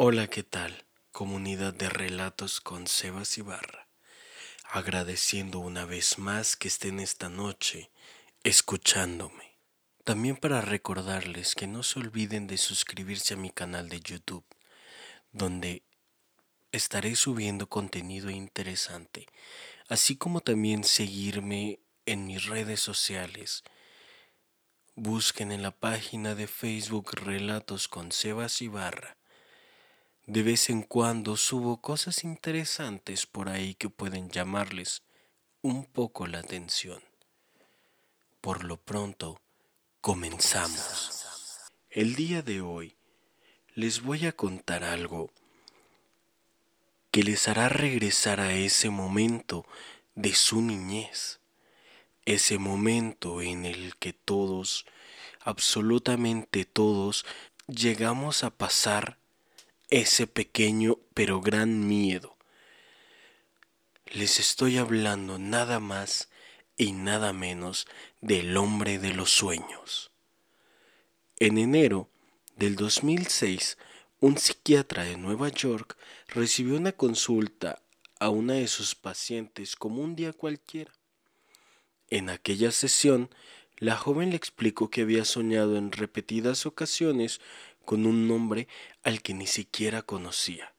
Hola, ¿qué tal? Comunidad de relatos con Sebas Ibarra. Agradeciendo una vez más que estén esta noche escuchándome. También para recordarles que no se olviden de suscribirse a mi canal de YouTube, donde estaré subiendo contenido interesante, así como también seguirme en mis redes sociales. Busquen en la página de Facebook Relatos con Sebas Ibarra de vez en cuando subo cosas interesantes por ahí que pueden llamarles un poco la atención. Por lo pronto, comenzamos. El día de hoy les voy a contar algo que les hará regresar a ese momento de su niñez, ese momento en el que todos, absolutamente todos, llegamos a pasar ese pequeño pero gran miedo. Les estoy hablando nada más y nada menos del hombre de los sueños. En enero del 2006, un psiquiatra de Nueva York recibió una consulta a una de sus pacientes como un día cualquiera. En aquella sesión, la joven le explicó que había soñado en repetidas ocasiones con un nombre al que ni siquiera conocía.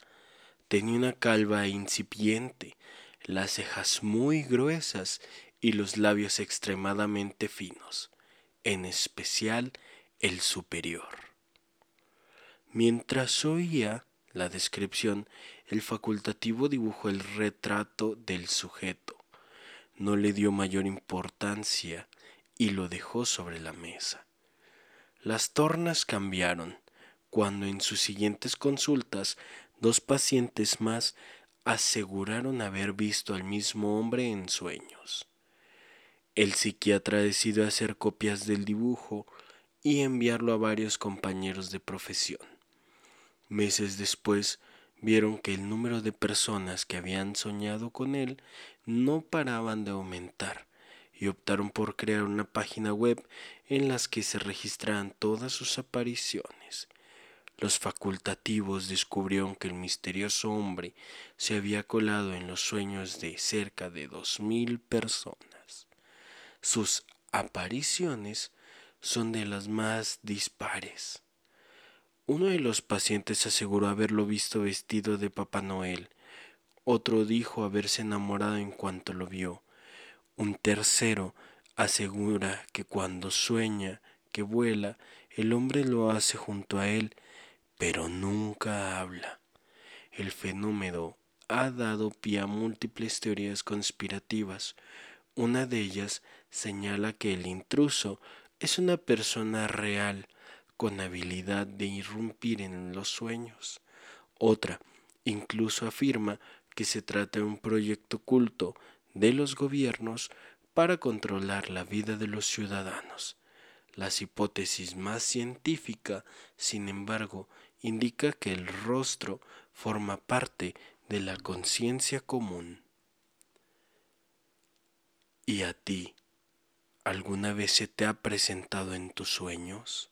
Tenía una calva incipiente, las cejas muy gruesas y los labios extremadamente finos, en especial el superior. Mientras oía la descripción, el facultativo dibujó el retrato del sujeto. No le dio mayor importancia y lo dejó sobre la mesa. Las tornas cambiaron cuando en sus siguientes consultas dos pacientes más aseguraron haber visto al mismo hombre en sueños. El psiquiatra decidió hacer copias del dibujo y enviarlo a varios compañeros de profesión. Meses después vieron que el número de personas que habían soñado con él no paraban de aumentar y optaron por crear una página web en las que se registraran todas sus apariciones los facultativos descubrieron que el misterioso hombre se había colado en los sueños de cerca de dos mil personas. Sus apariciones son de las más dispares. Uno de los pacientes aseguró haberlo visto vestido de Papá Noel, otro dijo haberse enamorado en cuanto lo vio, un tercero asegura que cuando sueña que vuela, el hombre lo hace junto a él pero nunca habla. El fenómeno ha dado pie a múltiples teorías conspirativas. Una de ellas señala que el intruso es una persona real con habilidad de irrumpir en los sueños. Otra incluso afirma que se trata de un proyecto oculto de los gobiernos para controlar la vida de los ciudadanos. Las hipótesis más científica, sin embargo, indica que el rostro forma parte de la conciencia común. ¿Y a ti alguna vez se te ha presentado en tus sueños?